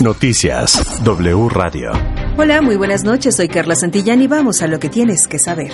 Noticias W Radio. Hola, muy buenas noches. Soy Carla Santillán y vamos a lo que tienes que saber.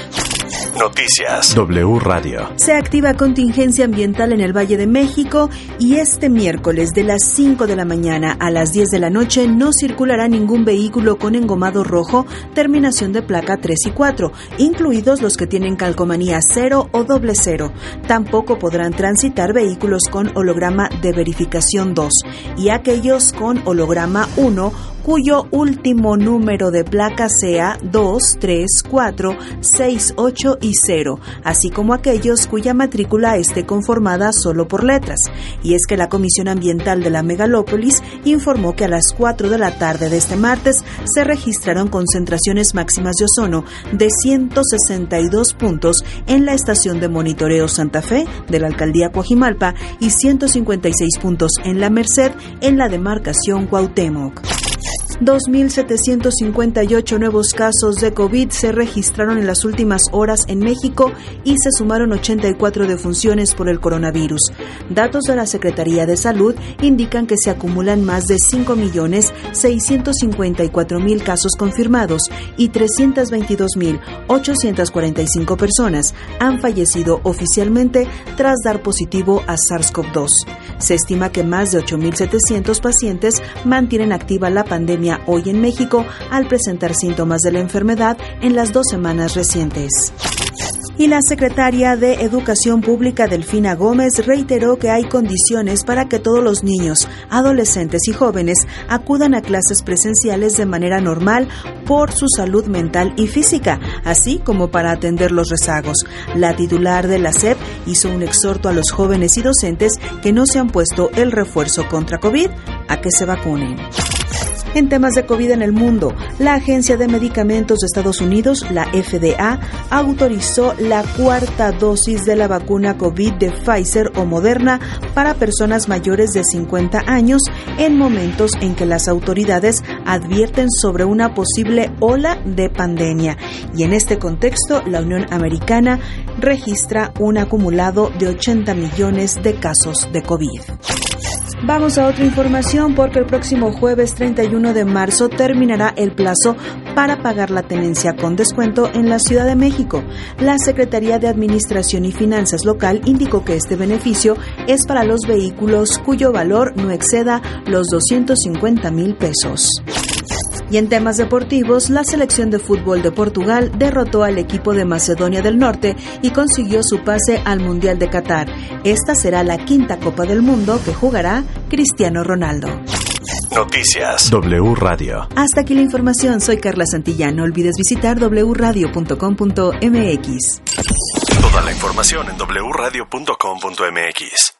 Noticias W Radio. Se activa contingencia ambiental en el Valle de México y este miércoles de las 5 de la mañana a las 10 de la noche no circulará ningún vehículo con engomado rojo, terminación de placa 3 y 4, incluidos los que tienen calcomanía 0 o doble 0. Tampoco podrán transitar vehículos con holograma de verificación 2 y aquellos con holograma 1 cuyo último número de placa sea 2, 3, 4, 6, 8 y 0, así como aquellos cuya matrícula esté conformada solo por letras. Y es que la Comisión Ambiental de la Megalópolis informó que a las 4 de la tarde de este martes se registraron concentraciones máximas de ozono de 162 puntos en la estación de monitoreo Santa Fe de la alcaldía Coajimalpa y 156 puntos en la Merced en la demarcación Cuauhtémoc. 2.758 nuevos casos de COVID se registraron en las últimas horas en México y se sumaron 84 defunciones por el coronavirus. Datos de la Secretaría de Salud indican que se acumulan más de 5.654.000 casos confirmados y 322.845 personas han fallecido oficialmente tras dar positivo a SARS-CoV-2. Se estima que más de 8.700 pacientes mantienen activa la pandemia hoy en México al presentar síntomas de la enfermedad en las dos semanas recientes y la secretaria de Educación Pública Delfina Gómez reiteró que hay condiciones para que todos los niños, adolescentes y jóvenes acudan a clases presenciales de manera normal por su salud mental y física, así como para atender los rezagos. La titular de la SEP hizo un exhorto a los jóvenes y docentes que no se han puesto el refuerzo contra COVID a que se vacunen. En temas de COVID en el mundo, la Agencia de Medicamentos de Estados Unidos, la FDA, autorizó la cuarta dosis de la vacuna COVID de Pfizer o Moderna para personas mayores de 50 años en momentos en que las autoridades advierten sobre una posible ola de pandemia. Y en este contexto, la Unión Americana registra un acumulado de 80 millones de casos de COVID. Vamos a otra información porque el próximo jueves 31 de marzo terminará el plazo para pagar la tenencia con descuento en la Ciudad de México. La Secretaría de Administración y Finanzas local indicó que este beneficio es para los vehículos cuyo valor no exceda los 250 mil pesos. Y en temas deportivos, la selección de fútbol de Portugal derrotó al equipo de Macedonia del Norte y consiguió su pase al Mundial de Qatar. Esta será la quinta Copa del Mundo que jugará Cristiano Ronaldo. Noticias W Radio. Hasta aquí la información. Soy Carla Santillán. No olvides visitar wradio.com.mx. Toda la información en wradio.com.mx.